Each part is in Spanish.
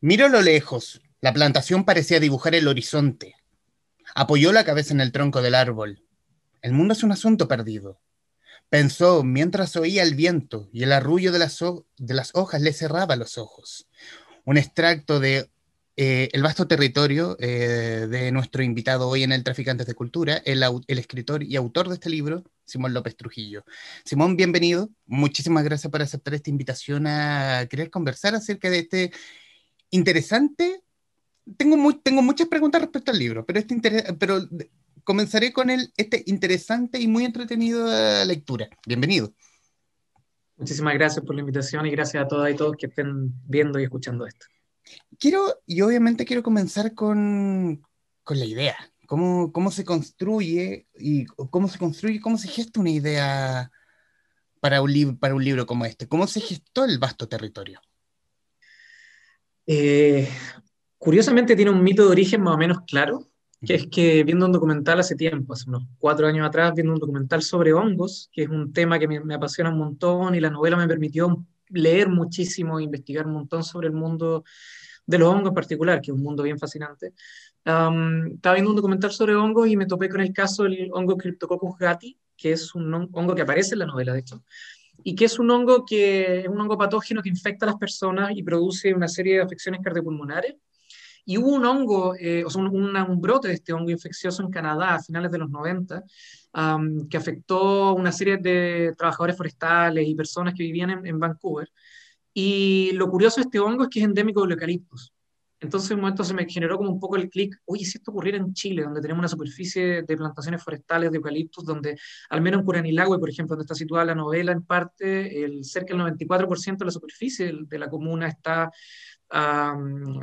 Miró a lo lejos. La plantación parecía dibujar el horizonte. Apoyó la cabeza en el tronco del árbol. El mundo es un asunto perdido. Pensó mientras oía el viento y el arrullo de las, de las hojas le cerraba los ojos. Un extracto de eh, el vasto territorio eh, de nuestro invitado hoy en el Traficantes de Cultura, el, el, escritor y autor de este libro, Simón López Trujillo. Simón, bienvenido. Muchísimas gracias por aceptar esta invitación a querer conversar acerca de este interesante. Tengo, muy, tengo muchas preguntas respecto al libro, pero, este pero comenzaré con el, este interesante y muy entretenido lectura. Bienvenido. Muchísimas gracias por la invitación y gracias a todas y todos que estén viendo y escuchando esto. Quiero, y obviamente quiero comenzar con, con la idea. ¿Cómo, ¿Cómo se construye y cómo se construye, cómo se gesta una idea para un, para un libro como este? ¿Cómo se gestó el vasto territorio? Eh, curiosamente tiene un mito de origen más o menos claro, que es que viendo un documental hace tiempo, hace unos cuatro años atrás, viendo un documental sobre hongos, que es un tema que me, me apasiona un montón y la novela me permitió leer muchísimo, investigar un montón sobre el mundo de los hongos en particular, que es un mundo bien fascinante. estaba viendo un documental sobre hongos y me topé con el caso del hongo Cryptococcus gatti, que es un hongo que aparece en la novela, de hecho, y que es un hongo que es un hongo patógeno que infecta a las personas y produce una serie de afecciones cardiopulmonares. Y hubo un hongo, eh, o sea, un, un, brote de este hongo infeccioso en Canadá a finales de los 90, que afectó una serie de trabajadores forestales y personas que vivían en, en, Vancouver. Y lo curioso de este hongo es que es endémico del eucaliptus. Entonces, en un momento se me generó como un poco el clic, oye, si esto ocurriera en Chile, donde tenemos una superficie de plantaciones forestales de eucaliptus, donde al menos en Curanilagüe, por ejemplo, donde está situada la novela en parte, el, cerca del 94% de la superficie de la comuna está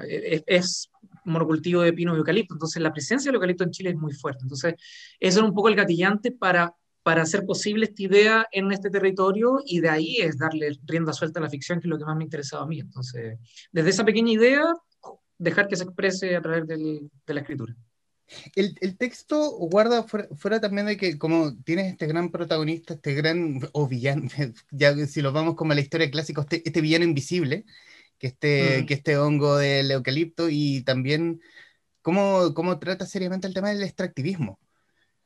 es, monocultivo de pino y eucalipto. Entonces, la presencia del eucalipto en Chile es muy fuerte. Entonces, eso es un poco el gatillante para, para hacer posible esta idea en este territorio y de ahí es darle rienda suelta a la ficción, que es lo que más me ha interesado a mí. Entonces, desde esa pequeña idea, dejar que se exprese a través del, de la escritura. El, el, texto guarda fuera, también de que como tienes este gran protagonista, este gran, o villano, ya si lo vamos como a la historia clásica, este, este villano invisible, que este, que este hongo del eucalipto y también cómo, cómo trata seriamente el tema del extractivismo.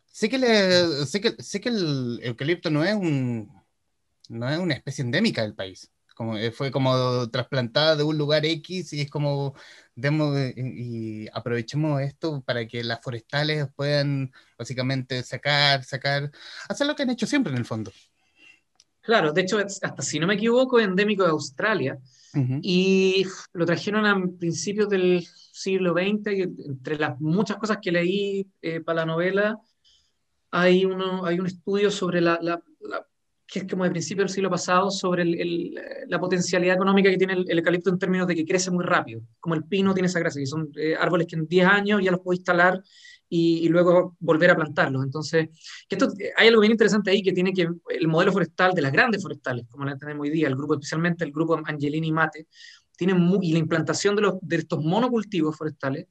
Sé que, le, sé que, sé que el eucalipto no es, un, no es una especie endémica del país. Como, eh, fue como trasplantada de un lugar X y es como demos eh, y aprovechemos esto para que las forestales puedan básicamente sacar, sacar, hacer lo que han hecho siempre en el fondo. Claro, de hecho, hasta si no me equivoco, endémico de Australia y lo trajeron a principios del siglo XX y entre las muchas cosas que leí eh, para la novela, hay, uno, hay un estudio sobre la, la, que es como de principio del siglo pasado, sobre el, la potencialidad económica que tiene el, eucalipto en términos de que crece muy rápido, como el pino tiene esa gracia, que son eh, árboles que en 10 años ya los puedo instalar y, luego volver a plantarlos. Entonces, que esto, hay algo bien interesante ahí que tiene que el modelo forestal de las grandes forestales, como la tenemos hoy día, el grupo, especialmente el grupo Angelini y Mate, tiene y la implantación de, los, de estos monocultivos forestales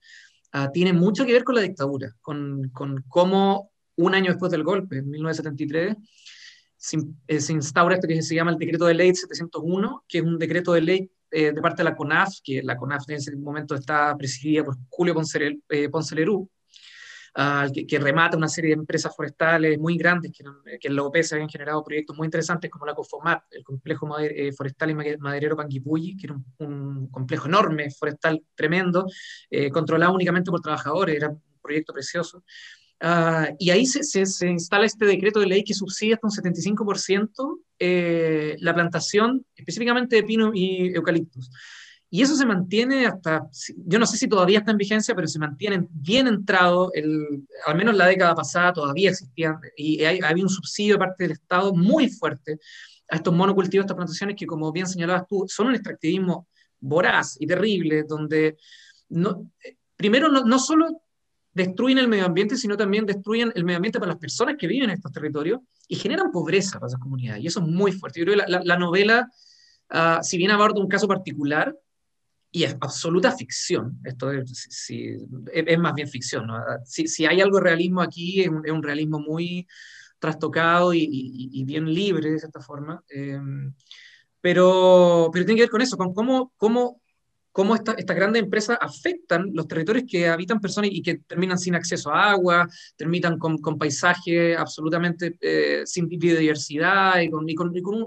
uh, tiene mucho que ver con la dictadura, con, con cómo un año después del golpe, en 1973, se, eh, se, instaura esto que se llama el decreto de ley 701, que es un decreto de ley eh, de parte de la CONAF, que la CONAF en ese momento está presidida por Julio Ponce, eh, Ponce Lerú, que, remata una serie de empresas forestales muy grandes que, que en la OP se habían generado proyectos muy interesantes como la COFOMAT, el complejo eh, forestal y maderero Panguipulli, que era un, complejo enorme, forestal tremendo, eh, controlado únicamente por trabajadores, era un proyecto precioso. Uh, y ahí se, se, se, instala este decreto de ley que subsidia hasta un 75% eh, la plantación específicamente de pino y eucaliptos. Y eso se mantiene hasta, yo no sé si todavía está en vigencia, pero se mantiene bien entrado, el, al menos la década pasada todavía existían, y hay, había un subsidio de parte del Estado muy fuerte a estos monocultivos, estas plantaciones que, como bien señalabas tú, son un extractivismo voraz y terrible, donde no, primero no, no solo destruyen el medio ambiente, sino también destruyen el medio ambiente para las personas que viven en estos territorios y generan pobreza para esas comunidades. Y eso es muy fuerte. Yo creo que la, la, novela, uh, si bien aborda un caso particular, y es absoluta ficción. Esto es, es más bien ficción. ¿no? Si, si, hay algo de realismo aquí, es un, es un realismo muy trastocado y, bien libre de cierta forma. Eh, pero, pero tiene que ver con eso, con cómo, cómo, cómo estas grandes empresas afectan los territorios que habitan personas y que terminan sin acceso a agua, terminan con, con paisajes absolutamente eh, sin biodiversidad y con,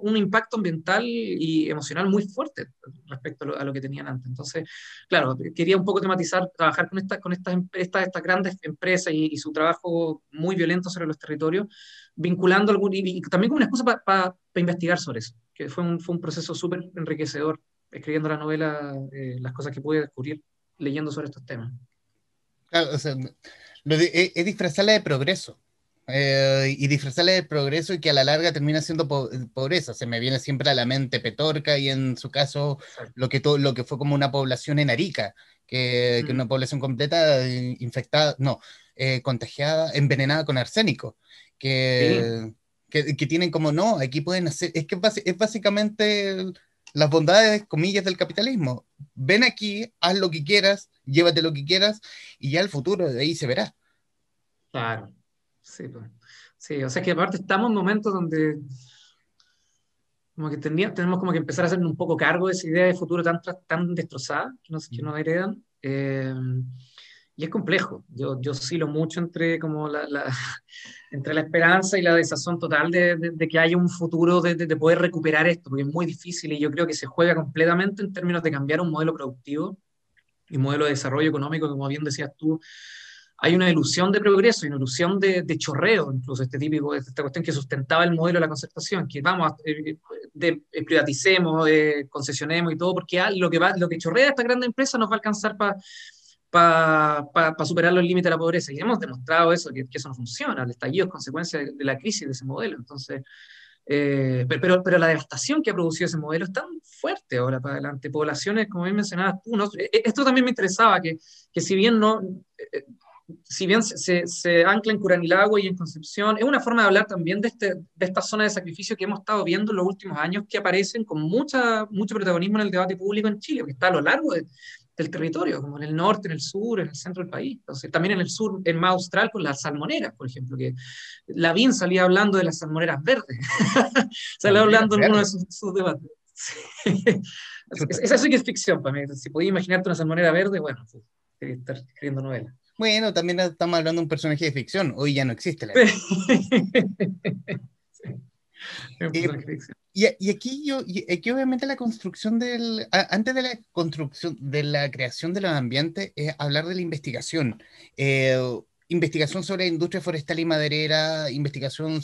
un, impacto ambiental y emocional muy fuerte respecto a lo, que tenían antes. Entonces, claro, quería un poco tematizar, trabajar con, esta, con estas, estas, estas grandes empresas y, su trabajo muy violento sobre los territorios, vinculando algún, y, también como una excusa para investigar sobre eso, que fue un, fue un proceso súper enriquecedor escribiendo la novela eh, las cosas que pude descubrir leyendo sobre estos temas. Claro, o sea, es, disfrazarla de progreso. Eh, y disfrazarla de progreso y que a la larga termina siendo pobreza. Se me viene siempre a la mente Petorca y en su caso lo que, lo que fue como una población en Arica, que, que una población completa eh, infectada, no, contagiada, envenenada con arsénico, que, que, que, tienen como, no, aquí pueden hacer, es que es básicamente las bondades, comillas, del capitalismo. Ven aquí, haz lo que quieras, llévate lo que quieras y ya el futuro de ahí se verá. Claro, sí, pues. sí, o sea que aparte estamos en momentos donde como que tenemos como que empezar a hacernos un poco cargo de esa idea de futuro tan, tan destrozada que nos, que nos heredan. Eh, y es complejo. Yo, yo oscilo mucho entre, como la, entre la esperanza y la desazón total de, de, que haya un futuro de, de, poder recuperar esto, porque es muy difícil y yo creo que se juega completamente en términos de cambiar un modelo productivo y modelo de desarrollo económico, como bien decías tú. Hay una ilusión de progreso una ilusión de, chorreo, incluso este típico, esta cuestión que sustentaba el modelo de la concertación, que vamos, eh, de, privaticemos, concesionemos y todo, porque lo que, va, lo que chorrea esta gran empresa nos va a alcanzar para para superar los límites de la pobreza. Y hemos demostrado eso, que, eso no funciona. El estallido es consecuencia de, la crisis de ese modelo. Entonces, eh, pero, pero la devastación que ha producido ese modelo es tan fuerte ahora para adelante. Poblaciones, como bien mencionabas tú, e, e, esto también me interesaba, que, que si bien no... Eh, si bien se, se, ancla en Curanilagua y en Concepción, es una forma de hablar también de, este, de esta zona de sacrificio que hemos estado viendo en los últimos años, que aparecen con mucha, mucho protagonismo en el debate público en Chile, que está a lo largo de, del territorio, como en el norte, en el sur, en el centro del país. Entonces, también en el sur, en más austral, con las salmoneras, por ejemplo, que Lavín salía hablando de las salmoneras verdes. salía hablando en uno de sus, debates. Esa sí que es ficción para mí. Si podías imaginarte una salmonera verde, bueno, pues, estar escribiendo novela. Bueno, también estamos hablando de un personaje de ficción. Hoy ya no existe la y, y, aquí yo, y aquí obviamente la construcción del, antes de la construcción, de la creación de los ambientes, es hablar de la investigación. Eh, investigación sobre industria forestal y maderera, investigación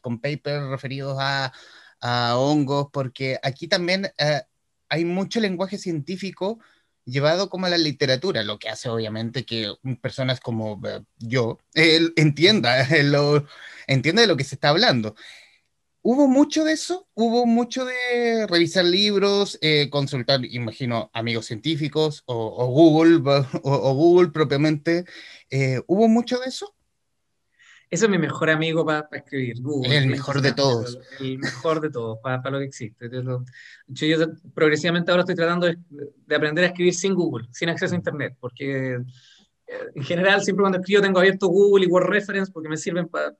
con papers referidos a, a, hongos, porque aquí también eh, hay mucho lenguaje científico llevado como a la literatura, lo que hace obviamente que personas como eh, yo entienda, lo, entienda de lo que se está hablando hubo mucho de eso, hubo mucho de revisar libros, eh, consultar, imagino, amigos científicos o, Google, o, Google propiamente. Eh, ¿Hubo mucho de eso? Ese es mi mejor amigo para escribir, Google. El mejor de todos. El mejor de todos, para, lo que existe. Yo, yo progresivamente ahora estoy tratando de, aprender a escribir sin Google, sin acceso a Internet, porque eh, en general siempre cuando escribo tengo abierto Google y Word Reference porque me sirven para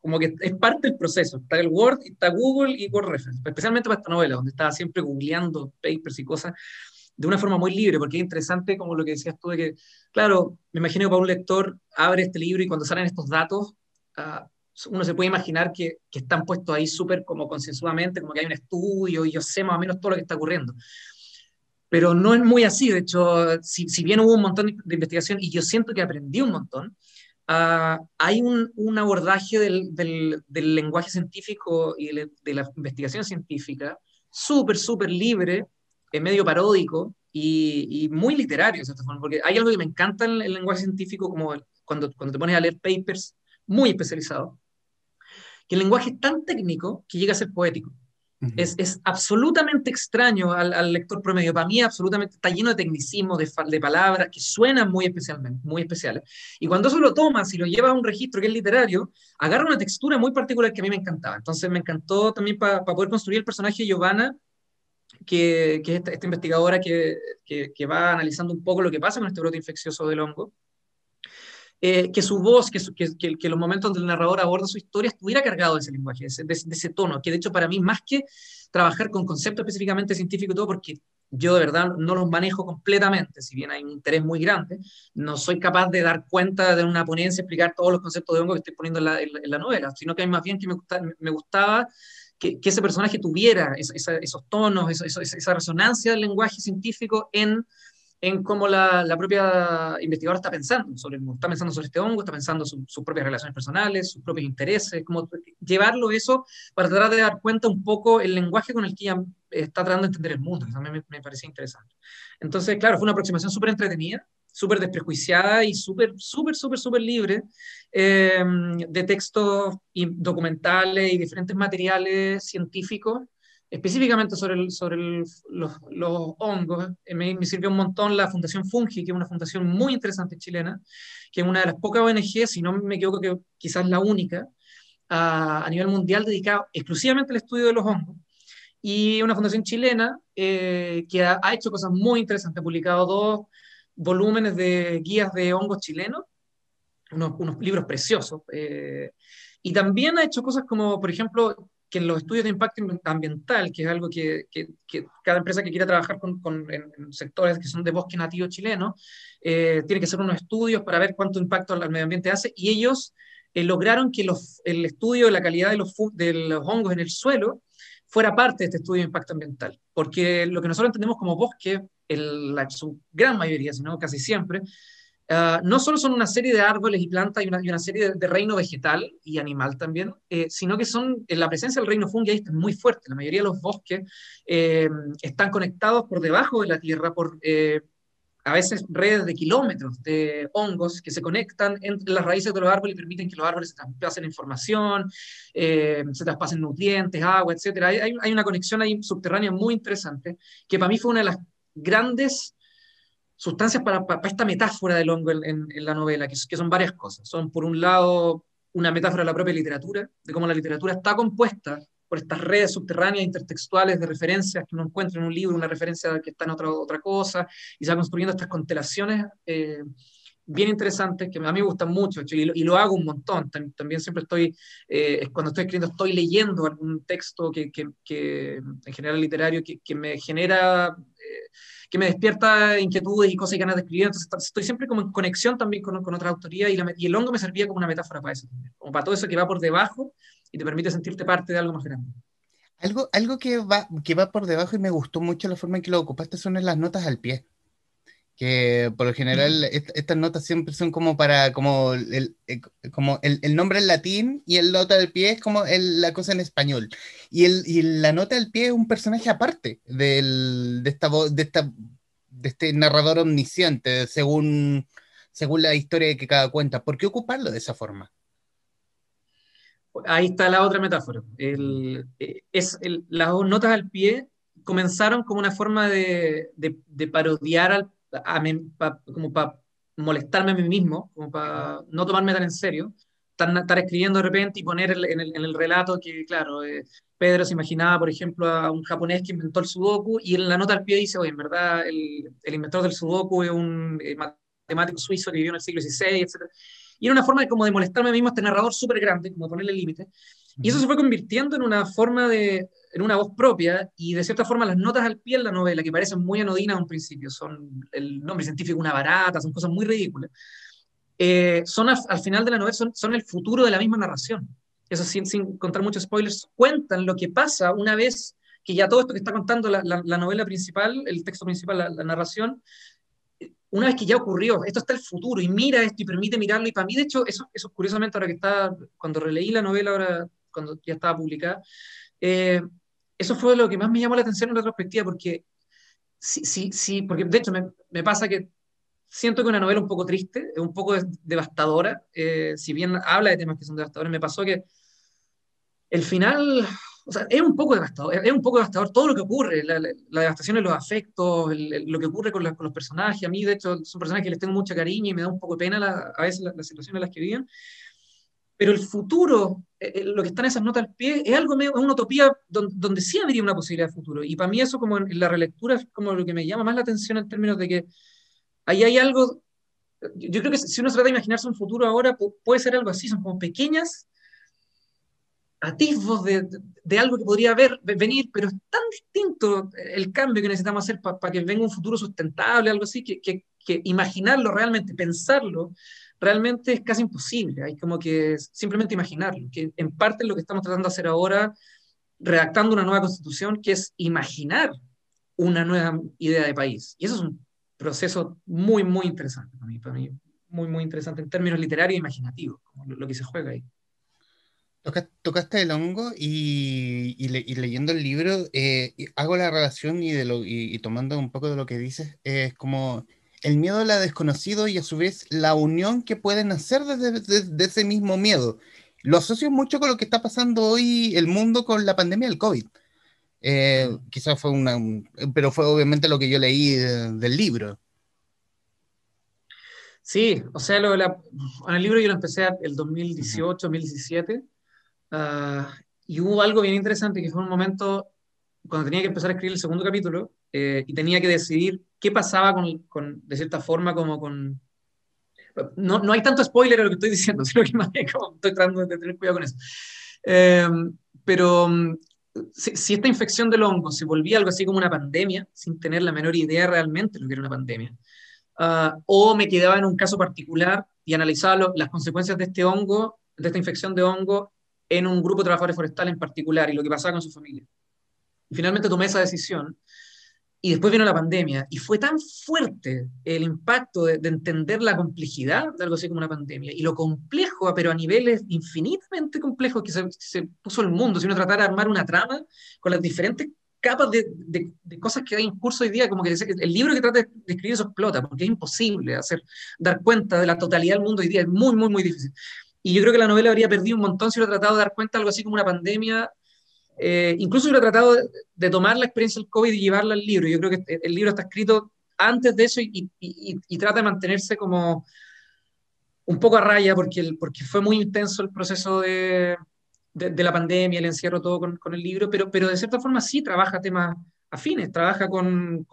como que es parte del proceso. Está el Word, está Google y Word Reference, especialmente para esta novela, donde estaba siempre googleando papers y cosas de una forma muy libre, porque es interesante, como lo que decías tú, de que, claro, me imagino que para un lector abre este libro y cuando salen estos datos, uh, uno se puede imaginar que, que están puestos ahí súper como consensuadamente, como que hay un estudio y yo sé más o menos todo lo que está ocurriendo. Pero no es muy así, de hecho, si, si bien hubo un montón de investigación y yo siento que aprendí un montón, Ah, hay un, abordaje del, lenguaje científico y de, la investigación científica súper, súper libre, en medio paródico y, muy literario, porque hay algo que me encanta en el lenguaje científico, como cuando, cuando te pones a leer papers muy especializados, que el lenguaje es tan técnico que llega a ser poético es, es, absolutamente extraño al, lector promedio. Para mí, absolutamente está lleno de tecnicismo, de, de, palabras que suenan muy, especialmente, muy especiales. Y cuando eso lo tomas y lo llevas a un registro que es literario, agarra una textura muy particular que a mí me encantaba. Entonces, me encantó también para poder construir el personaje de Giovanna, que, que es esta, esta investigadora que, que, va analizando un poco lo que pasa con este brote infeccioso del hongo. Eh, que su voz, que, que, que, los momentos donde el narrador aborda su historia estuviera cargado de ese lenguaje, de ese, de ese, tono, que de hecho para mí, más que trabajar con conceptos específicamente científicos y todo, porque yo de verdad no los manejo completamente, si bien hay un interés muy grande, no soy capaz de dar cuenta de una ponencia, explicar todos los conceptos de hongo que estoy poniendo en la, en la novela, sino que más bien que me, me gustaba que, que, ese personaje tuviera esos tonos, esa resonancia del lenguaje científico en en cómo la, la, propia investigadora está pensando sobre está pensando sobre este hongo, está pensando sus propias relaciones personales, sus propios intereses, cómo llevarlo eso para tratar de dar cuenta un poco el lenguaje con el que ella está tratando de entender el mundo, que también me, me parecía interesante. Entonces, claro, fue una aproximación súper entretenida, súper desprejuiciada y súper, súper, súper, súper libre eh, de textos y documentales y diferentes materiales científicos específicamente sobre, sobre los, hongos, eh, me, me, sirvió un montón la Fundación Fungi, que es una fundación muy interesante chilena, que es una de las pocas ONG, si no me equivoco, que quizás la única, a, nivel mundial dedicada exclusivamente al estudio de los hongos. Y una fundación chilena eh, que ha, hecho cosas muy interesantes, ha publicado dos volúmenes de guías de hongos chilenos, unos, unos libros preciosos. Eh, y también ha hecho cosas como, por ejemplo, que en los estudios de impacto ambiental, que es algo que, cada empresa que quiera trabajar con, sectores que son de bosque nativo chileno, eh, tiene que hacer unos estudios para ver cuánto impacto al medio ambiente hace, y ellos eh, lograron que el estudio de la calidad de los, hongos en el suelo fuera parte de este estudio de impacto ambiental, porque lo que nosotros entendemos como bosque, en la, su gran mayoría, sino casi siempre, Ah, no solo son una serie de árboles y plantas y una, serie de, reino vegetal y animal también, eh, sino que son, la presencia del reino fungi es muy fuerte. La mayoría de los bosques eh, están conectados por debajo de la tierra por eh, a veces redes de kilómetros de hongos que se conectan entre las raíces de los árboles y permiten que los árboles se traspasen información, se traspasen nutrientes, agua, etc. Hay, hay, una conexión ahí subterránea muy interesante que para mí fue una de las grandes sustancias para, para, esta metáfora del hongo en, en, la novela, que, que, son varias cosas. Son, por un lado, una metáfora de la propia literatura, de cómo la literatura está compuesta por estas redes subterráneas intertextuales de referencias que uno encuentra en un libro, una referencia que está en otra, otra cosa, y se va construyendo estas constelaciones eh, bien interesantes que a mí me gustan mucho, y lo, y lo hago un montón. También siempre estoy, eh, cuando estoy escribiendo, estoy leyendo algún texto que, que, que en general literario, que me genera... Eh, que me despierta inquietudes y cosas y ganas de escribir. Entonces estoy siempre como en conexión también con, otra autoría y, y, el hongo me servía como una metáfora para eso como para todo eso que va por debajo y te permite sentirte parte de algo más grande. Algo, algo que, va, que va por debajo y me gustó mucho la forma en que lo ocupaste son las notas al pie que por lo general estas notas siempre son como para, como el, eh, como el, el, nombre en latín y el nota del pie es como el, la cosa en español. Y, el, y la nota del pie es un personaje aparte del, de, esta, de, esta, de este narrador omnisciente, según, según la historia que cada cuenta. ¿Por qué ocuparlo de esa forma? Ahí está la otra metáfora. El, eh, es las notas al pie comenzaron como una forma de, de, de parodiar al como para molestarme a mí mismo, como para no tomarme tan en serio, estar, escribiendo de repente y poner en el, en el relato que, claro, eh, Pedro se imaginaba, por ejemplo, a un japonés que inventó el sudoku y en la nota al pie dice, oye, en verdad, el, el inventor del sudoku es un eh, matemático suizo que vivió en el siglo XVI, etc. Y era una forma de, como de molestarme a mí mismo este narrador súper grande, como ponerle límite. Y eso se fue convirtiendo en una forma de, en una voz propia, y de cierta forma las notas al pie en la novela, que parecen muy anodinas a un principio, son el nombre científico una barata, son cosas muy ridículas, eh, son al, final de la novela, son, son, el futuro de la misma narración. Eso sin, sin, contar muchos spoilers, cuentan lo que pasa una vez que ya todo esto que está contando la, la, la novela principal, el texto principal, la, la narración, una vez que ya ocurrió, esto está el futuro y mira esto y permite mirarlo. Y para mí, de hecho, eso, eso curiosamente, ahora que está, cuando releí la novela, ahora cuando ya estaba publicada, eh, eso fue lo que más me llamó la atención en retrospectiva, porque sí, sí, sí, porque de hecho me, me pasa que siento que una novela un poco triste, un poco devastadora, eh, si bien habla de temas que son devastadores, me pasó que el final, o sea, es un poco devastador, es un poco devastador todo lo que ocurre, la, la devastación de los afectos, el, lo que ocurre con, la, con, los personajes, a mí de hecho son personajes que les tengo mucha cariño y me da un poco de pena la, a veces las situaciones en las que viven, pero el futuro, eh, eh, lo que está en esas notas al pie, es algo, es una utopía donde, donde, sí habría una posibilidad de futuro. Y para mí eso como en la relectura es como lo que me llama más la atención en términos de que ahí hay algo, yo creo que si uno se trata de imaginarse un futuro ahora, puede ser algo así, son como pequeñas atisbos de, de, algo que podría haber, venir, pero es tan distinto el cambio que necesitamos hacer para que venga un futuro sustentable, algo así, que, que, que, imaginarlo realmente, pensarlo, realmente es casi imposible. Hay como que simplemente imaginarlo, que en parte es lo que estamos tratando de hacer ahora, redactando una nueva constitución, que es imaginar una nueva idea de país. Y eso es un proceso muy, muy interesante para mí, para mí muy, muy interesante en términos literarios e imaginativos, como lo, que se juega ahí. Tocaste el hongo y, y, leyendo el libro eh, hago la relación y, de lo, y, tomando un poco de lo que dices, es como el miedo a la desconocido y a su vez la unión que pueden hacer desde, ese mismo miedo. Lo asocio mucho con lo que está pasando hoy el mundo con la pandemia del COVID. Eh, mm. quizás fue una, pero fue obviamente lo que yo leí del libro. Sí, o sea, lo en el libro yo lo empecé el 2018, 2017, ah, y hubo algo bien interesante que fue un momento cuando tenía que empezar a escribir el segundo capítulo eh, y tenía que decidir qué pasaba con, con, de cierta forma, como con... No, no hay tanto spoiler en lo que estoy diciendo, sino que más bien como estoy tratando de tener cuidado con eso. Eh, pero si, si, esta infección del hongo se volvía algo así como una pandemia, sin tener la menor idea realmente de lo que era una pandemia, Ah, o me quedaba en un caso particular y analizaba las consecuencias de este hongo, de esta infección de hongo, en un grupo de trabajadores forestales en particular y lo que pasaba con su familia. Y finalmente tomé esa decisión y después vino la pandemia y fue tan fuerte el impacto de, entender la complejidad de algo así como una pandemia y lo complejo, pero a niveles infinitamente complejos que se, puso el mundo, si uno tratara de armar una trama con las diferentes capas de, de, cosas que hay en curso hoy día, como que el libro que trata de escribir eso explota, porque es imposible hacer, dar cuenta de la totalidad del mundo hoy día, es muy, muy, muy difícil. Y yo creo que la novela habría perdido un montón si hubiera tratado de dar cuenta de algo así como una pandemia, eh, incluso hubiera tratado de, tomar la experiencia del COVID y llevarla al libro. Yo creo que el libro está escrito antes de eso y, trata de mantenerse como un poco a raya, porque, porque fue muy intenso el proceso de, la pandemia, el encierro, todo con, el libro, pero, de cierta forma sí trabaja temas afines, trabaja con,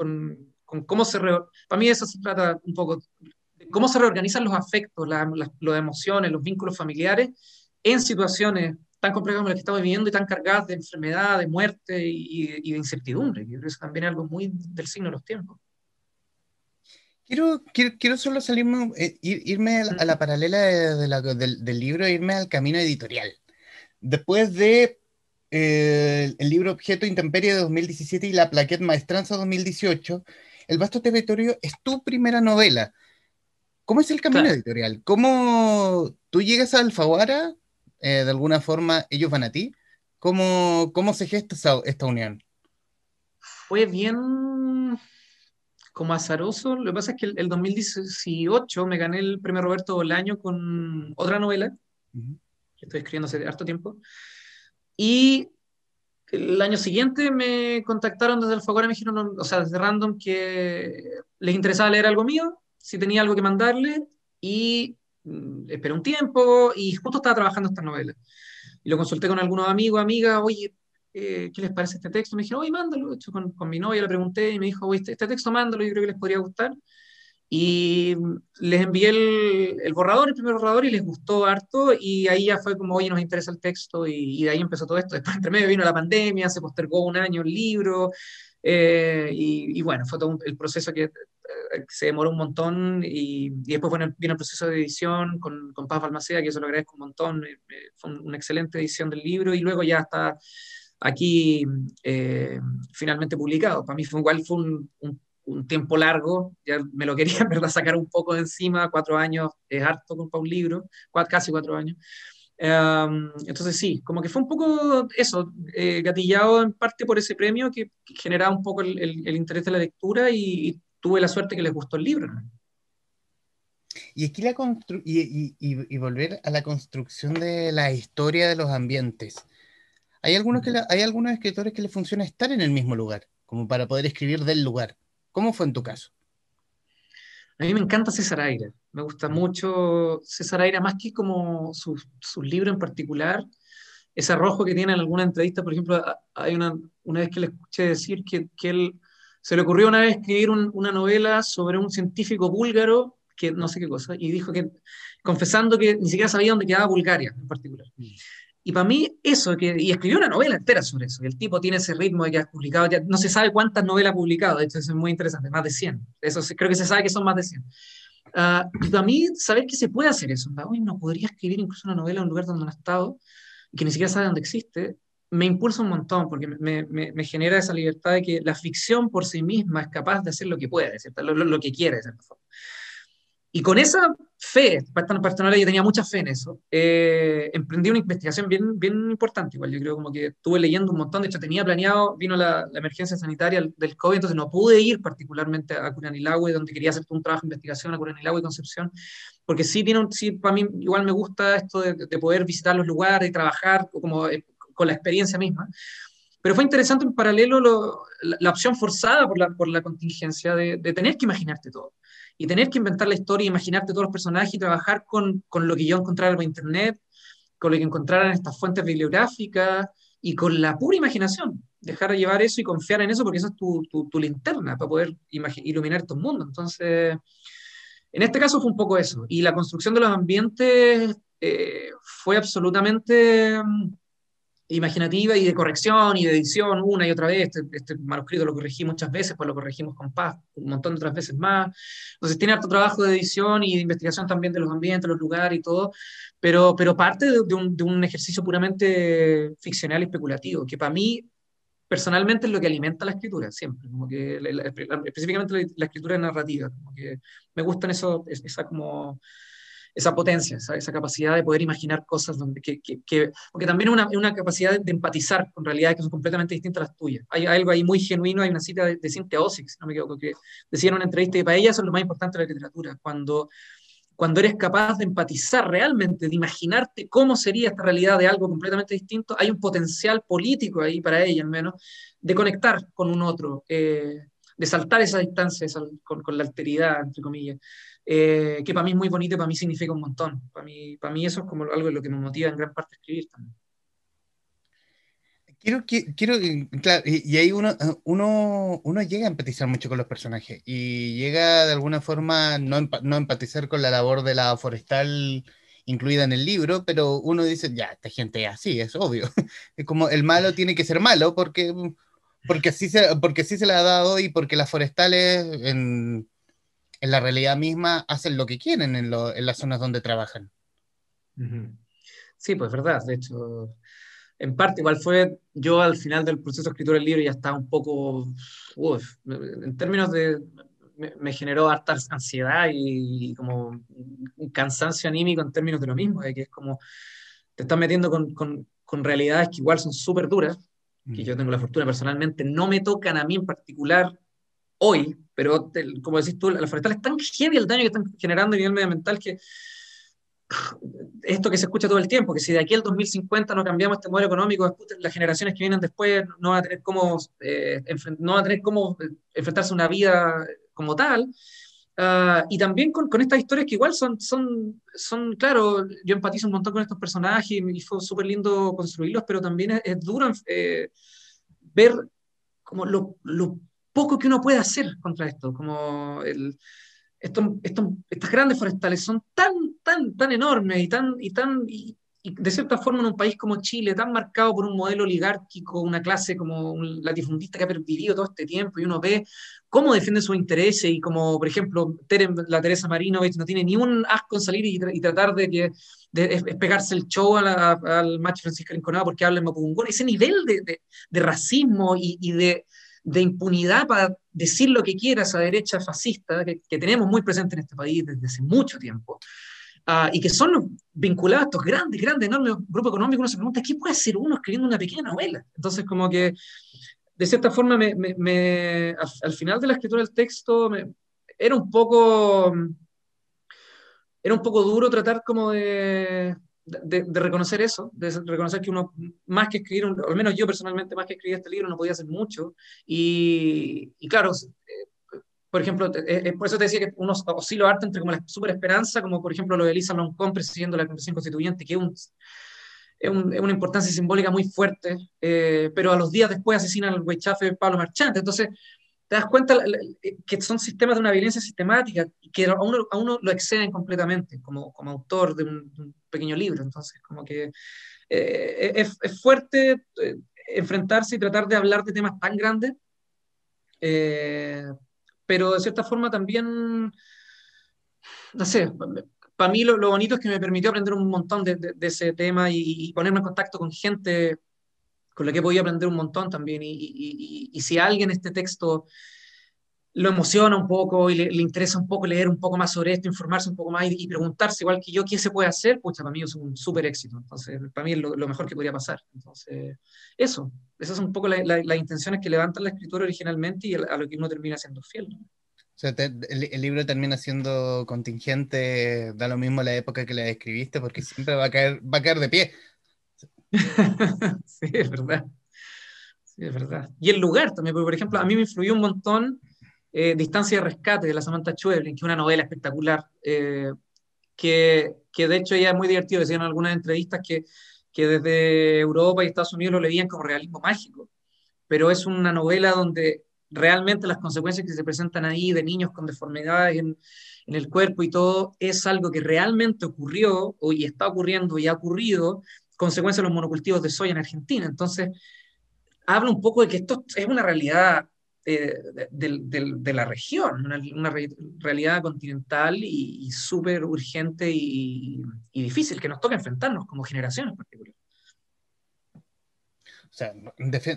cómo se... Para mí eso se trata un poco cómo se reorganizan los afectos, las, emociones, los vínculos familiares en situaciones tan complejas como las que estamos viviendo y tan cargadas de enfermedad, de muerte y, y de incertidumbre. Yo creo que eso también es algo muy del signo de los tiempos. Quiero, quiero, quiero, solo salirme, eh, irme a la, paralela de la, del, del, libro e irme al camino editorial. Después de eh, el libro Objeto Intemperie de 2017 y la Plaquette Maestranza 2018, El vasto territorio es tu primera novela. ¿Cómo es el camino editorial? ¿Cómo tú llegas a Alfaguara? Eh, de alguna forma, ellos van a ti. ¿Cómo, cómo se gesta esta unión? Fue bien como azaroso. Lo que pasa es que el, 2018 me gané el premio Roberto Bolaño con otra novela que estoy escribiendo hace harto tiempo. Y el año siguiente me contactaron desde el Fogora y me dijeron, o sea, desde Random, que les interesaba leer algo mío, si tenía algo que mandarle, y esperé un tiempo, y justo estaba trabajando esta novela. Y lo consulté con algunos amigos, amigas, oye, eh, ¿qué les parece este texto? Me dijeron, oye, mándalo. De hecho, con, con, mi novia le pregunté y me dijo, oye, este, este texto mándalo, yo creo que les podría gustar. Y les envié el, borrador, el primer borrador, y les gustó harto, y ahí ya fue como, oye, nos interesa el texto, y, de ahí empezó todo esto. Después, entre medio, vino la pandemia, se postergó un año el libro, eh, y, bueno, fue todo el proceso que, se demoró un montón, y, después bueno, vino el proceso de edición con, con Paz Balmaceda, que eso lo agradezco un montón, eh, fue una excelente edición del libro, y luego ya está aquí finalmente publicado. Para mí fue igual fue un, un un tiempo largo, ya me lo quería verdad sacar un poco de encima, cuatro años es harto para un libro, casi cuatro años. Em, entonces sí, como que fue un poco eso, eh, gatillado en parte por ese premio que, generaba un poco el, el, interés de la lectura y, tuve la suerte que les gustó el libro. Y aquí la y, y, y, volver a la construcción de la historia de los ambientes. Hay algunos, que hay algunos escritores que les funciona estar en el mismo lugar, como para poder escribir del lugar. ¿Cómo fue en tu caso? A mí me encanta César Aira, me gusta mucho César Aira, más que como sus su libros en particular, ese arrojo que tiene en alguna entrevista, por ejemplo, hay una, una vez que le escuché decir que, que él se le ocurrió una vez escribir una novela sobre un científico búlgaro, que no sé qué cosa, y dijo que, confesando que ni siquiera sabía dónde quedaba Bulgaria en particular. Mm. Y para mí eso, que, y escribió una novela entera sobre eso, el tipo tiene ese ritmo de que ha publicado, ya, no se sabe cuántas novelas ha publicado, de hecho eso es muy interesante, más de 100, eso creo que se sabe que son más de 100. Uh, y para mí, saber que se puede hacer eso, hoy no podría escribir incluso una novela en un lugar donde no ha estado, y que ni siquiera sabe dónde existe, me impulsa un montón, porque me, me, me, genera esa libertad de que la ficción por sí misma es capaz de hacer lo que puede, Lo, lo, lo, que quiere, de cierta forma. Y con esa fe, personal, yo tenía mucha fe en eso, eh, emprendí una investigación bien, bien importante, igual yo creo como que estuve leyendo un montón, de hecho tenía planeado, vino la, la emergencia sanitaria del COVID, entonces no pude ir particularmente a Curanilagüe, donde quería hacer un trabajo de investigación a Curanilagüe y Concepción, porque sí, tiene un, sí para mí igual me gusta esto de, de poder visitar los lugares y trabajar como, eh, con la experiencia misma. Pero fue interesante en paralelo lo, la, la, opción forzada por la, por la contingencia de, de tener que imaginarte todo y tener que inventar la historia, imaginarte todos los personajes y trabajar con, con lo que yo encontrara en internet, con lo que encontrara en estas fuentes bibliográficas y con la pura imaginación. Dejar de llevar eso y confiar en eso porque eso es tu, tu, tu linterna para poder iluminar tu mundo. Entonces, en este caso fue un poco eso. Y la construcción de los ambientes eh, fue absolutamente imaginativa y de corrección y de edición una y otra vez. Este, este, manuscrito lo corregí muchas veces, pues lo corregimos con Paz un montón de otras veces más. Entonces tiene harto trabajo de edición y de investigación también de los ambientes, los lugares y todo, pero, pero parte de, un, ejercicio puramente ficcional y especulativo, que para mí personalmente es lo que alimenta la escritura, siempre, como que específicamente la, la, escritura narrativa, como que me gustan eso, esa como esa potencia, esa, capacidad de poder imaginar cosas, donde, que, que, que porque también es una, una, capacidad de empatizar con realidades que son completamente distintas a las tuyas. Hay, algo ahí muy genuino, hay una cita de, de Cynthia Ossix, no me equivoco, que decía en una entrevista que para ella eso es lo más importante de la literatura, cuando, cuando eres capaz de empatizar realmente, de imaginarte cómo sería esta realidad de algo completamente distinto, hay un potencial político ahí para ella, al menos, de conectar con un otro, eh, de saltar esa distancia esa, con, con la alteridad, entre comillas eh, que para mí es muy bonito y para mí significa un montón. Para mí, para mí eso es como algo de lo que me motiva en gran parte a escribir también. Quiero, quiero, claro, y, ahí uno, uno, uno llega a empatizar mucho con los personajes y llega de alguna forma no, no empatizar con la labor de la forestal incluida en el libro, pero uno dice, ya, esta gente es así, es obvio. Es como el malo tiene que ser malo porque, porque, así, se, porque así se le ha dado y porque las forestales en, en la realidad misma hacen lo que quieren en, lo, en las zonas donde trabajan. Sí, pues verdad. De hecho, en parte igual fue, yo al final del proceso de escritura del libro ya estaba un poco, uf, en términos de, me, me, generó harta ansiedad y, como un cansancio anímico en términos de lo mismo, de que es como, te estás metiendo con, con, con realidades que igual son súper duras, que yo tengo la fortuna personalmente, no me tocan a mí en particular hoy, pero como decís tú, las forestales es tan heavy el daño que están generando a nivel medioambiental que esto que se escucha todo el tiempo, que si de aquí al 2050 no cambiamos este modelo económico, las generaciones que vienen después no van a tener cómo, eh, no van a tener cómo eh, enfrentarse a una vida como tal. Uh, y también con, con, estas historias que igual son, son, son, claro, yo empatizo un montón con estos personajes y, y fue súper lindo construirlos, pero también es, es duro eh, ver como lo, lo poco que uno puede hacer contra esto, como el, esto, esto, estas grandes forestales son tan, tan, tan enormes y tan, y tan y, de cierta forma en un país como Chile, tan marcado por un modelo oligárquico, una clase como un latifundista que ha vivido todo este tiempo, y uno ve cómo defiende sus intereses, y como, por ejemplo, la Teresa Marino no tiene ni un asco en salir y, tratar de, que, de, de, pegarse el show a la, al macho Francisco Rinconado porque habla en Mapudungún, ese nivel de, racismo y, de impunidad para decir lo que quiera esa derecha fascista que tenemos muy presente en este país desde hace mucho tiempo. Uh, y que son vinculados a estos grandes, grandes, enormes grupos económicos, uno se pregunta, ¿qué puede hacer uno escribiendo una pequeña novela? Entonces, como que, de cierta forma, me, me, me, al, al, final de la escritura del texto, era un poco, era un poco duro tratar como de, de, de, reconocer eso, de reconocer que uno, más que escribir, o al menos yo personalmente, más que escribir este libro, no podía hacer mucho. Y, y claro, por ejemplo, eh, eh, por eso te decía que uno oscila harto entre como la super esperanza, como por ejemplo lo de Elisa Loncón presidiendo la Convención Constituyente, que es, un, es, un, es una importancia simbólica muy fuerte, eh, pero a los días después asesinan al Weichafe Pablo Marchante. Entonces, te das cuenta que son sistemas de una violencia sistemática que a uno, a uno lo exceden completamente como, como autor de un, pequeño libro. Entonces, como que eh, es, es, fuerte eh, enfrentarse y tratar de hablar de temas tan grandes, eh, pero de cierta forma también, no sé, para mí lo, bonito es que me permitió aprender un montón de, ese tema y, ponerme en contacto con gente con la que podía aprender un montón también. Y, y si alguien este texto lo emociona un poco y le, interesa un poco leer un poco más sobre esto, informarse un poco más y, preguntarse igual que yo qué se puede hacer, pucha, para mí es un súper éxito. Entonces, para mí es lo, mejor que podría pasar. Entonces, eso, esas son un poco las intenciones que levantan la escritura originalmente y a lo que uno termina siendo fiel. O sea, el, libro termina siendo contingente, da lo mismo la época que la escribiste, porque siempre va a caer, va a caer de pie. sí, es verdad. Sí, es verdad. Y el lugar también, porque por ejemplo, a mí me influyó un montón eh, Distancia de Rescate de la Samantha Schweblin, que es una novela espectacular, eh, que, que, de hecho ya es muy divertido, decían en algunas entrevistas que, que desde Europa y Estados Unidos lo leían como realismo mágico, pero es una novela donde realmente las consecuencias que se presentan ahí de niños con deformidades en, en el cuerpo y todo es algo que realmente ocurrió y está ocurriendo y ha ocurrido, consecuencia de los monocultivos de soya en Argentina. Entonces, habla un poco de que esto es una realidad eh, de, la región, una, realidad continental y, súper urgente y, difícil que nos toca enfrentarnos como generación en particular. O sea,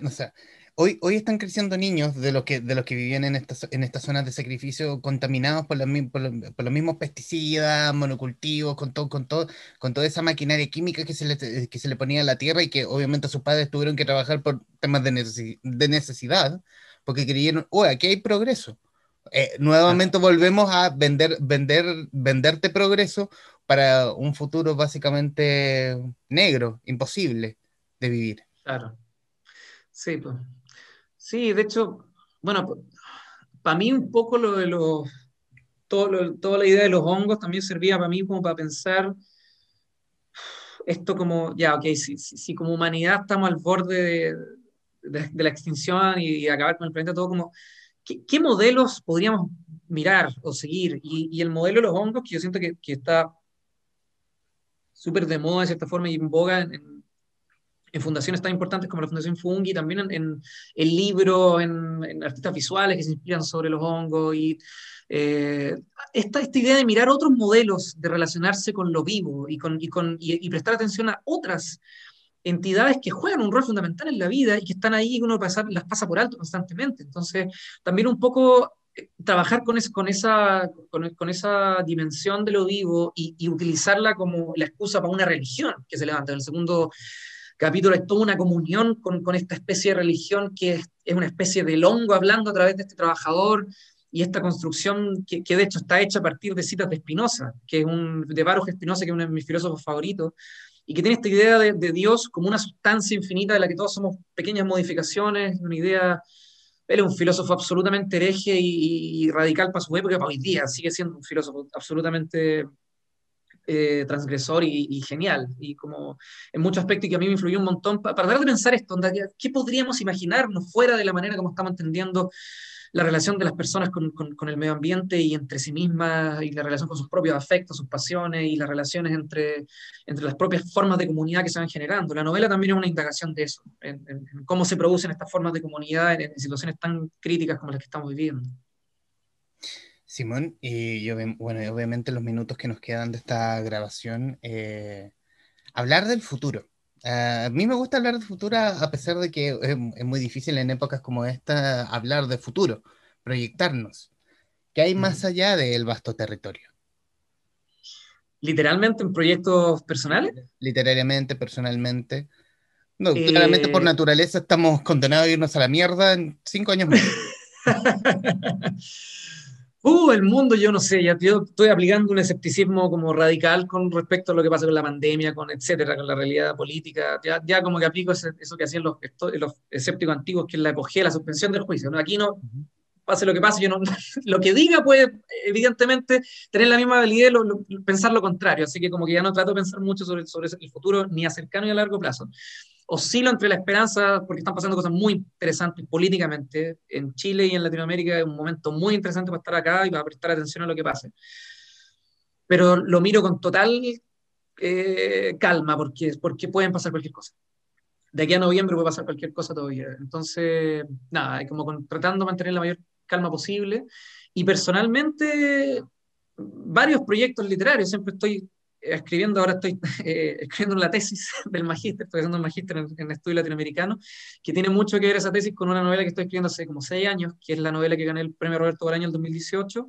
o sea hoy, hoy están creciendo niños de los que, de los que vivían en estas, en estas zonas de sacrificio contaminados por los, por los, mismos pesticidas, monocultivos, con, todo, con, todo, con toda esa maquinaria química que se, le, que se le ponía a la tierra y que obviamente sus padres tuvieron que trabajar por temas de, de necesidad porque creyeron, oh, aquí hay progreso. Eh, nuevamente volvemos a vender, vender, venderte progreso para un futuro básicamente negro, imposible de vivir. Claro. Sí, pues. Sí, de hecho, bueno, para mí un poco lo de los, todo toda la idea de los hongos también servía para mí como para pensar esto como, ya, ok, si, si como humanidad estamos al borde de, de, la extinción y, acabar con el planeta, todo como, ¿qué, modelos podríamos mirar o seguir? Y, el modelo de los hongos, que yo siento que, que está súper de moda de cierta forma y en boga en, en, fundaciones tan importantes como la Fundación Fungi, también en, en libros, en, artistas visuales que se inspiran sobre los hongos y eh, esta, esta idea de mirar otros modelos de relacionarse con lo vivo y, con, y, con, y prestar atención a otras entidades que juegan un rol fundamental en la vida y que están ahí y uno las pasa por alto constantemente. Entonces, también un poco eh, trabajar con, con, esa, con, esa dimensión de lo vivo y, utilizarla como la excusa para una religión que se levanta. En el segundo capítulo es toda una comunión con, con esta especie de religión que es, es, una especie de longo hablando a través de este trabajador y esta construcción que, que de hecho está hecha a partir de citas de Spinoza, que es un, de Baruch Spinoza, que es uno de mis filósofos favoritos, y que tiene esta idea de, Dios como una sustancia infinita de la que todos somos pequeñas modificaciones, una idea, él es un filósofo absolutamente hereje y, radical para su época, para hoy día, sigue siendo un filósofo absolutamente eh, transgresor y, genial, y como en muchos aspectos que a mí me influyó un montón, para, dar de pensar esto, ¿qué podríamos imaginarnos fuera de la manera como estamos entendiendo la relación de las personas con, el medio ambiente y entre sí mismas, y la relación con sus propios afectos, sus pasiones, y las relaciones entre, entre las propias formas de comunidad que se van generando. La novela también es una indagación de eso, en, cómo se producen estas formas de comunidad en, situaciones tan críticas como las que estamos viviendo. Simón, y yo, bueno, obviamente los minutos que nos quedan de esta grabación, eh, hablar del futuro. a mí me gusta hablar de futuro a pesar de que es, muy difícil en épocas como esta hablar de futuro, proyectarnos. ¿Qué hay más allá del vasto territorio? ¿Literalmente en proyectos personales? Literariamente, personalmente. No, claramente por eh, naturaleza estamos condenados a irnos a la mierda en cinco años más. Uh, el mundo, yo no sé, ya yo estoy aplicando un escepticismo como radical con respecto a lo que pasa con la pandemia, con etcétera, con la realidad política. Ya, ya como que aplico eso que hacían los, los, escépticos antiguos, que es la apogea, la suspensión del juicio. ¿no? Aquí no, pase lo que pase, yo no, lo que diga puede, evidentemente, tener la misma validez, pensar lo contrario. Así que como que ya no trato de pensar mucho sobre, sobre el futuro, ni a cercano ni a largo plazo. Oscilo entre la esperanza, porque están pasando cosas muy interesantes políticamente en Chile y en Latinoamérica, es un momento muy interesante para estar acá y para prestar atención a lo que pase. Pero lo miro con total eh, calma, porque, porque pueden pasar cualquier cosa. De aquí a noviembre puede pasar cualquier cosa todavía. Entonces, nada, como tratando de mantener la mayor calma posible. Y personalmente, varios proyectos literarios, siempre estoy escribiendo, ahora estoy eh, escribiendo la tesis del magíster, estoy haciendo un magíster en, en, estudio latinoamericano, que tiene mucho que ver esa tesis con una novela que estoy escribiendo hace como seis años, que es la novela que gané el premio Roberto Bolaño en el 2018,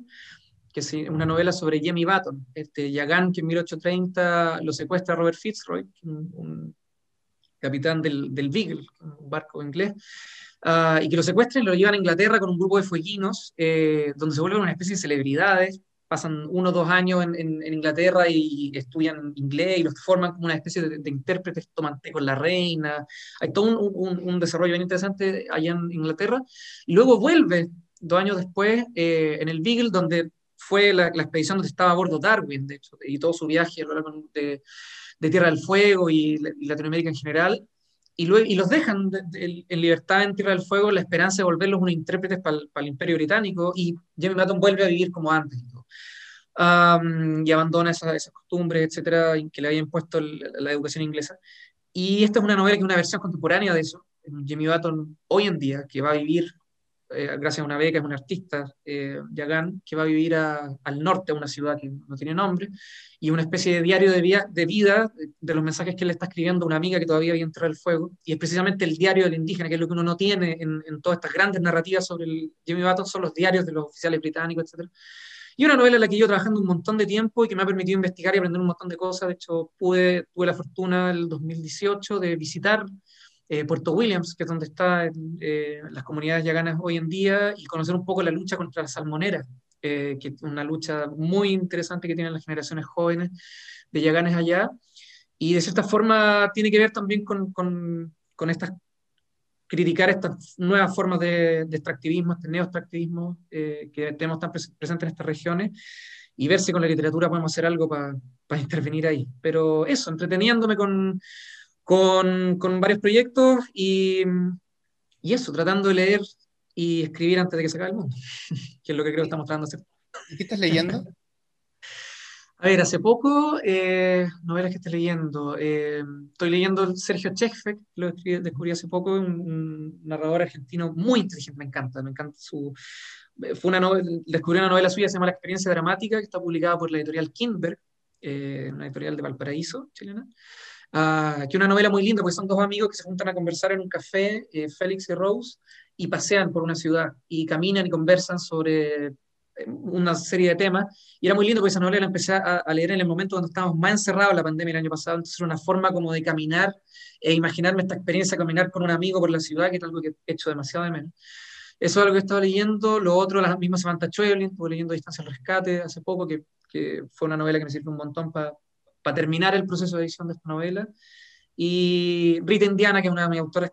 que es una novela sobre Jimmy Button, este Yagan, que en 1830 lo secuestra Robert Fitzroy, un, capitán del, del Beagle, un barco inglés, uh, y que lo secuestran y lo llevan a Inglaterra con un grupo de fueguinos, eh, donde se vuelven una especie de celebridades, pasan uno o dos años en, en, Inglaterra y estudian inglés y los forman como una especie de, de intérpretes, toman té con la reina. Hay todo un, un, un, desarrollo bien interesante allá en Inglaterra. Y luego vuelve dos años después eh, en el Beagle, donde fue la, la, expedición donde estaba a bordo Darwin, de hecho, y todo su viaje a lo largo de, de Tierra del Fuego y, y, Latinoamérica en general. Y, luego, y los dejan de, en libertad en Tierra del Fuego, la esperanza de volverlos unos intérpretes para el Imperio Británico, y Jimmy Button vuelve a vivir como antes um, y abandona esas esa costumbres, etcétera, que le había impuesto el, la educación inglesa. Y esta es una novela que es una versión contemporánea de eso. Jimmy Button hoy en día, que va a vivir, eh, gracias a una beca, es un artista, eh, Yagan, que va a vivir a, al norte, a una ciudad que no tiene nombre, y una especie de diario de, via, de vida de los mensajes que él está escribiendo una amiga que todavía había entrado al fuego, y es precisamente el diario del indígena, que es lo que uno no tiene en, en todas estas grandes narrativas sobre el Jimmy Button, son los diarios de los oficiales británicos, etcétera. Y una novela en la que yo trabajando un montón de tiempo y que me ha permitido investigar y aprender un montón de cosas. De hecho, pude, tuve la fortuna el 2018 de visitar eh, Puerto Williams, que es donde están eh, las comunidades yaganas hoy en día, y conocer un poco la lucha contra la salmonera, eh, que es una lucha muy interesante que tienen las generaciones jóvenes de yaganes allá. Y de cierta forma tiene que ver también con, con, con estas criticar estas nuevas formas de, de extractivismo, este neoextractivismo eh, que tenemos tan pres presentes en estas regiones y ver si con la literatura podemos hacer algo para pa intervenir ahí. Pero eso, entreteniéndome con, con, con varios proyectos y, y, eso, tratando de leer y escribir antes de que se acabe el mundo, que es lo que creo que estamos tratando de hacer. ¿Qué estás leyendo? A ver, hace poco, eh, novelas que estoy leyendo. Eh, estoy leyendo Sergio Chekfek, lo descubrí hace poco, un, un, narrador argentino muy inteligente, me encanta, me encanta su... Fue una novela, descubrí una novela suya, se llama La experiencia dramática, que está publicada por la editorial Kindberg, eh, una editorial de Valparaíso, chilena. Uh, que una novela muy linda, porque son dos amigos que se juntan a conversar en un café, eh, Félix y Rose, y pasean por una ciudad, y caminan y conversan sobre una serie de temas, y era muy lindo porque esa novela la empecé a, a, leer en el momento cuando estábamos más encerrados en la pandemia el año pasado, entonces era una forma como de caminar e imaginarme esta experiencia, caminar con un amigo por la ciudad, que es algo que he hecho demasiado de menos. Eso es algo que he estado leyendo, lo otro, la misma Samantha Schweblin, estuve leyendo Distancia al Rescate hace poco, que, que fue una novela que me sirvió un montón para pa terminar el proceso de edición de esta novela, y Rita Indiana, que es una de mis autoras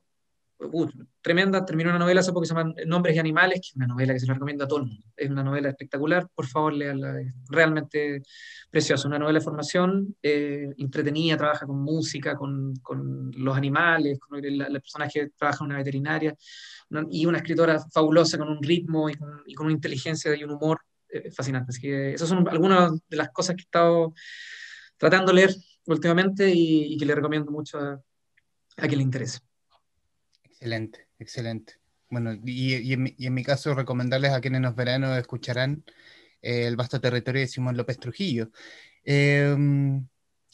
uh, tremenda, terminó una novela hace poco que se llama Nombres y Animales, que es una novela que se la recomiendo a todo el mundo. Es una novela espectacular, por favor, léala, es realmente preciosa. Una novela de formación, eh, entretenida, trabaja con música, con, con los animales, con el, el, personaje trabaja en una veterinaria, ¿no? y una escritora fabulosa con un ritmo y con, y con una inteligencia y un humor eh, fascinante. Así que esas son algunas de las cosas que he estado tratando de leer últimamente y, y que le recomiendo mucho a, a quien le interese. Excelente, excelente. Bueno, y, en, mi caso, recomendarles a quienes nos verán o escucharán eh, el vasto territorio de Simón López Trujillo. Eh,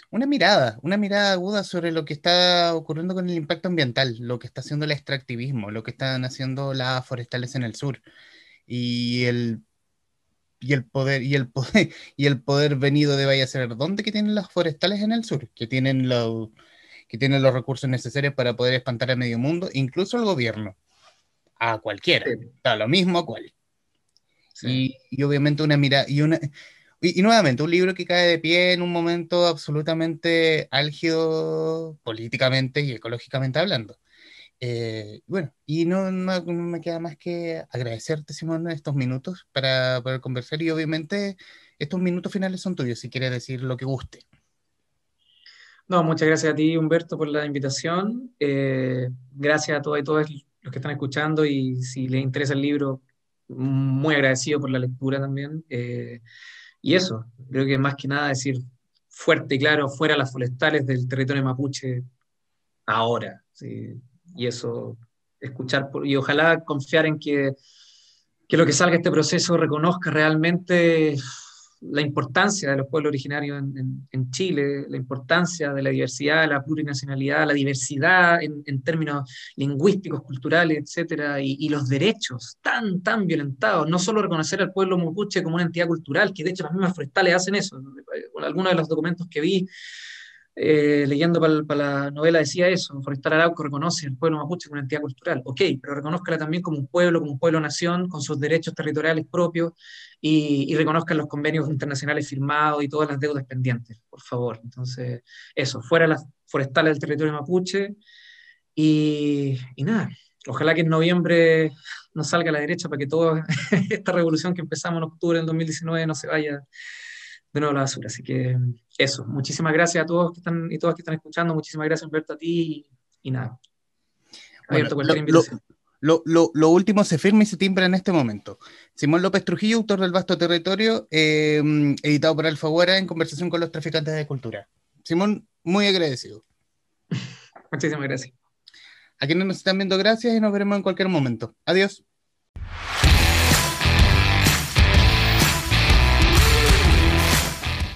una mirada, una mirada aguda sobre lo que está ocurriendo con el impacto ambiental, lo que está haciendo el extractivismo, lo que están haciendo las forestales en el sur y el y el poder y el poder y el poder venido de Vaya dónde que tienen las forestales en el sur, que tienen los que tienen los recursos necesarios para poder espantar a medio mundo, incluso al gobierno, a cualquiera, sí. a lo mismo a cual. Sí. Y, y, obviamente una mirada, y, una, y, y, nuevamente un libro que cae de pie en un momento absolutamente álgido políticamente y ecológicamente hablando. Eh, bueno, y no, no, no, me queda más que agradecerte, Simón, estos minutos para poder conversar y obviamente estos minutos finales son tuyos, si quieres decir lo que guste. No, muchas gracias a ti, Humberto, por la invitación. Eh, gracias a todos y todas los que están escuchando y si les interesa el libro, muy agradecido por la lectura también. Eh, y eso, creo que más que nada decir fuerte y claro, fuera las forestales del territorio mapuche ahora. Y eso, escuchar y ojalá confiar en que, que lo que salga este proceso reconozca realmente la importancia de los pueblos originarios en, Chile, la importancia de la diversidad, la plurinacionalidad, la diversidad en, términos lingüísticos, culturales, etcétera, y, los derechos tan, tan violentados. No solo reconocer al pueblo mapuche como una entidad cultural, que de hecho las mismas forestales hacen eso. Algunos de los documentos que vi eh, leyendo para la novela decía eso, Forestal Arauco reconoce al pueblo mapuche como una entidad cultural, ok, pero reconozcala también como un pueblo, como un pueblo-nación, con sus derechos territoriales propios y, y reconozcan los convenios internacionales firmados y todas las deudas pendientes, por favor. Entonces, eso, fuera las forestales del territorio mapuche y, y nada, ojalá que en noviembre nos salga a la derecha para que toda esta revolución que empezamos en octubre del 2019 no se vaya de nuevo la basura. Así que eso, muchísimas gracias a todos que están y todas que están escuchando, muchísimas gracias Humberto a ti y, nada. lo, lo, lo, último se firma y se timbra en este momento. Simón López Trujillo, autor del Vasto Territorio, eh, editado por Alfaguara en conversación con los traficantes de cultura. Simón, muy agradecido. Muchísimas gracias. A quienes nos están viendo, gracias y nos veremos en cualquier momento. Adiós.